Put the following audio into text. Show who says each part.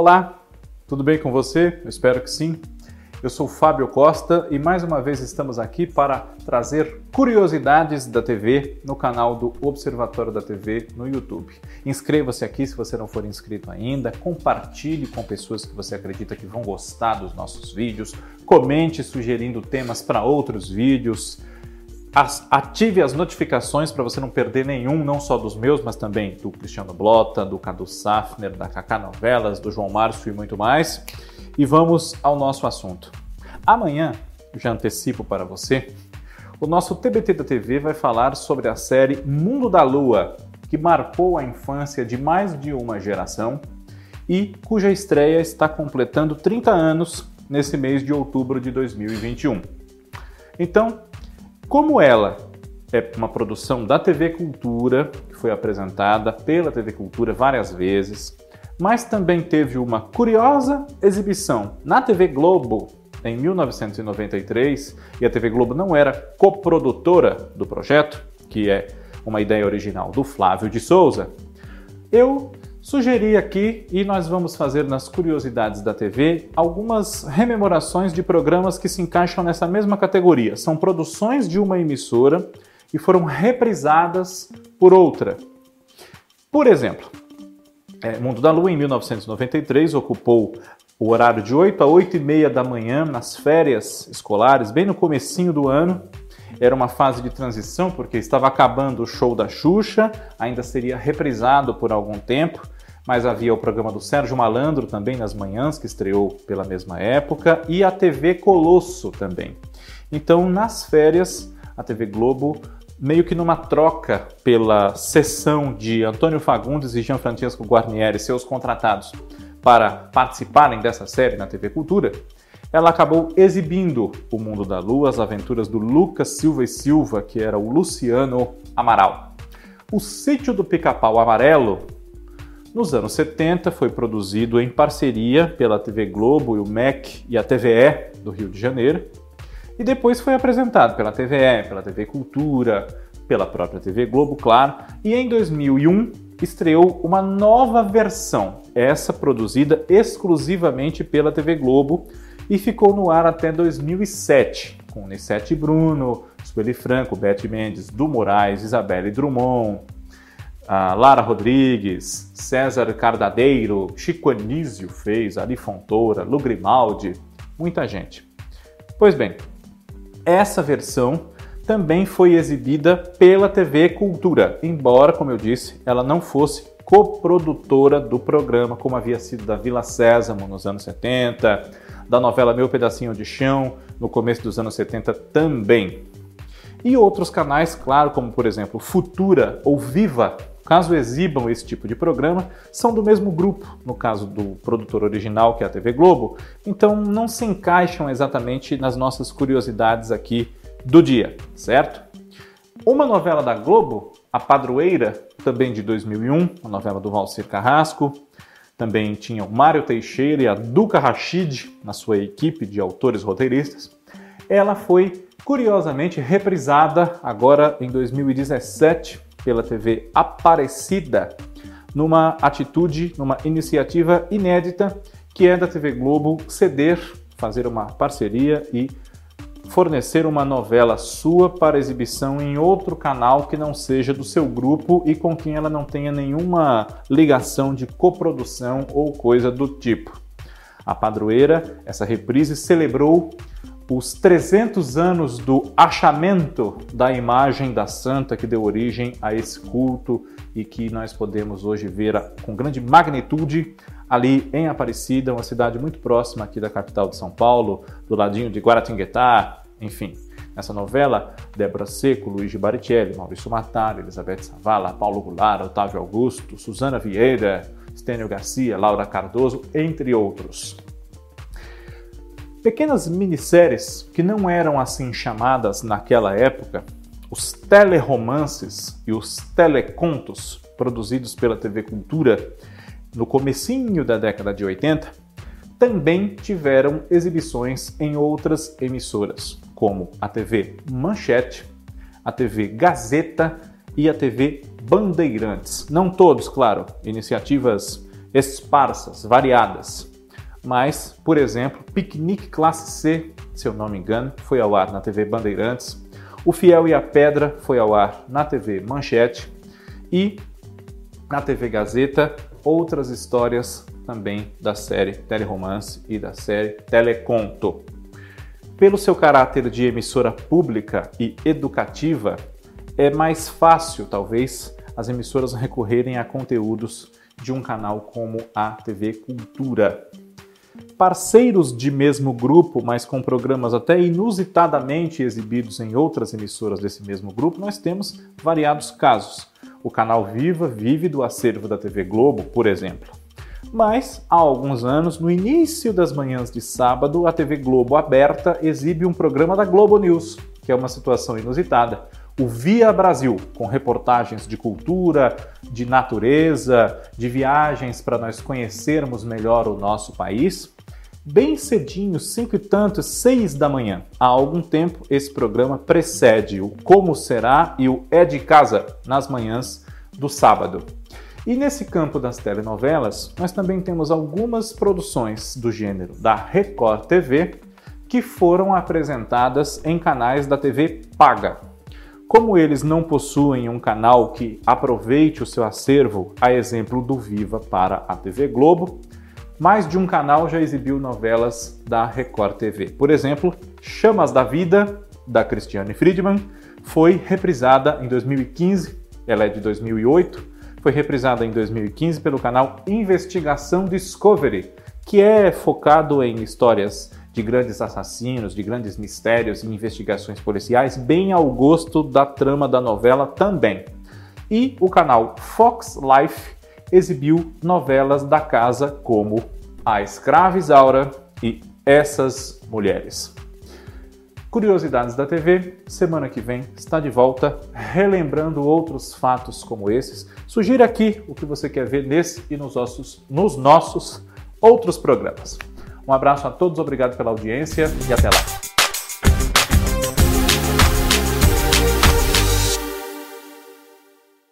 Speaker 1: Olá, tudo bem com você? Eu espero que sim. Eu sou Fábio Costa e mais uma vez estamos aqui para trazer curiosidades da TV no canal do Observatório da TV no YouTube. Inscreva-se aqui se você não for inscrito ainda, compartilhe com pessoas que você acredita que vão gostar dos nossos vídeos, comente sugerindo temas para outros vídeos. Ative as notificações para você não perder nenhum, não só dos meus, mas também do Cristiano Blota, do Cadu Safner, da Kaká Novelas, do João Márcio e muito mais. E vamos ao nosso assunto. Amanhã, já antecipo para você, o nosso TBT da TV vai falar sobre a série Mundo da Lua, que marcou a infância de mais de uma geração e cuja estreia está completando 30 anos nesse mês de outubro de 2021. Então, como ela é uma produção da TV Cultura, que foi apresentada pela TV Cultura várias vezes, mas também teve uma curiosa exibição na TV Globo em 1993, e a TV Globo não era coprodutora do projeto, que é uma ideia original do Flávio de Souza. Eu sugeri aqui, e nós vamos fazer nas curiosidades da TV, algumas rememorações de programas que se encaixam nessa mesma categoria. São produções de uma emissora e foram reprisadas por outra. Por exemplo, é, Mundo da Lua, em 1993, ocupou o horário de 8 a 8 e meia da manhã nas férias escolares, bem no comecinho do ano. Era uma fase de transição porque estava acabando o show da Xuxa, ainda seria reprisado por algum tempo, mas havia o programa do Sérgio Malandro também nas manhãs, que estreou pela mesma época, e a TV Colosso também. Então, nas férias, a TV Globo meio que numa troca pela sessão de Antônio Fagundes e Jean Francisco Guarnieri, seus contratados, para participarem dessa série na TV Cultura, ela acabou exibindo O Mundo da Lua, as aventuras do Lucas Silva e Silva, que era o Luciano Amaral. O Sítio do Pica-Pau Amarelo, nos anos 70, foi produzido em parceria pela TV Globo e o MEC e a TVE do Rio de Janeiro, e depois foi apresentado pela TVE, pela TV Cultura, pela própria TV Globo, claro, e em 2001 estreou uma nova versão, essa produzida exclusivamente pela TV Globo e ficou no ar até 2007, com Nissete Bruno, Sueli Franco, Beth Mendes, Du Moraes, Isabelle Drummond, Lara Rodrigues, César Cardadeiro, Chico Anísio fez, Ali Fontoura, Lu Grimaldi, muita gente. Pois bem, essa versão também foi exibida pela TV Cultura, embora, como eu disse, ela não fosse coprodutora do programa, como havia sido da Vila Sésamo nos anos 70, da novela Meu Pedacinho de Chão no começo dos anos 70 também. E outros canais, claro, como por exemplo Futura ou Viva, caso exibam esse tipo de programa, são do mesmo grupo, no caso do produtor original, que é a TV Globo, então não se encaixam exatamente nas nossas curiosidades aqui do dia, certo? Uma novela da Globo, A Padroeira, também de 2001, a novela do Valcir Carrasco, também tinha o Mário Teixeira e a Duca Rachid na sua equipe de autores roteiristas. Ela foi curiosamente reprisada agora em 2017 pela TV Aparecida, numa atitude, numa iniciativa inédita que é da TV Globo ceder, fazer uma parceria e fornecer uma novela sua para exibição em outro canal que não seja do seu grupo e com quem ela não tenha nenhuma ligação de coprodução ou coisa do tipo. A Padroeira, essa reprise, celebrou os 300 anos do achamento da imagem da santa que deu origem a esse culto e que nós podemos hoje ver com grande magnitude ali em Aparecida, uma cidade muito próxima aqui da capital de São Paulo, do ladinho de Guaratinguetá, enfim. Nessa novela, Débora Seco, Luiz Barichelli, Maurício Matar, Elizabeth Savala, Paulo Goulart, Otávio Augusto, Suzana Vieira, Stênio Garcia, Laura Cardoso, entre outros. Pequenas minisséries que não eram assim chamadas naquela época, os teleromances e os telecontos produzidos pela TV Cultura no comecinho da década de 80, também tiveram exibições em outras emissoras, como a TV Manchete, a TV Gazeta e a TV Bandeirantes. Não todos, claro, iniciativas esparsas, variadas. Mas, por exemplo, Piquenique Classe C, se eu não me engano, foi ao ar na TV Bandeirantes. O Fiel e a Pedra foi ao ar na TV Manchete. E na TV Gazeta, outras histórias também da série Teleromance e da série Teleconto. Pelo seu caráter de emissora pública e educativa, é mais fácil, talvez, as emissoras recorrerem a conteúdos de um canal como a TV Cultura. Parceiros de mesmo grupo, mas com programas até inusitadamente exibidos em outras emissoras desse mesmo grupo, nós temos variados casos. O canal Viva vive do acervo da TV Globo, por exemplo. Mas, há alguns anos, no início das manhãs de sábado, a TV Globo aberta exibe um programa da Globo News, que é uma situação inusitada. O Via Brasil, com reportagens de cultura, de natureza, de viagens para nós conhecermos melhor o nosso país. Bem cedinho, cinco e tantos, seis da manhã. Há algum tempo, esse programa precede o Como Será e o É de Casa, nas manhãs do sábado. E nesse campo das telenovelas, nós também temos algumas produções do gênero da Record TV que foram apresentadas em canais da TV paga. Como eles não possuem um canal que aproveite o seu acervo, a exemplo do Viva para a TV Globo, mais de um canal já exibiu novelas da Record TV. Por exemplo, Chamas da Vida, da Cristiane Friedman, foi reprisada em 2015, ela é de 2008, foi reprisada em 2015 pelo canal Investigação Discovery, que é focado em histórias de grandes assassinos, de grandes mistérios e investigações policiais, bem ao gosto da trama da novela também. E o canal Fox Life exibiu novelas da casa como A Escrava Isaura e Essas Mulheres. Curiosidades da TV, semana que vem está de volta, relembrando outros fatos como esses. Sugira aqui o que você quer ver nesse e nos nossos, nos nossos outros programas. Um abraço a todos, obrigado pela audiência e até lá.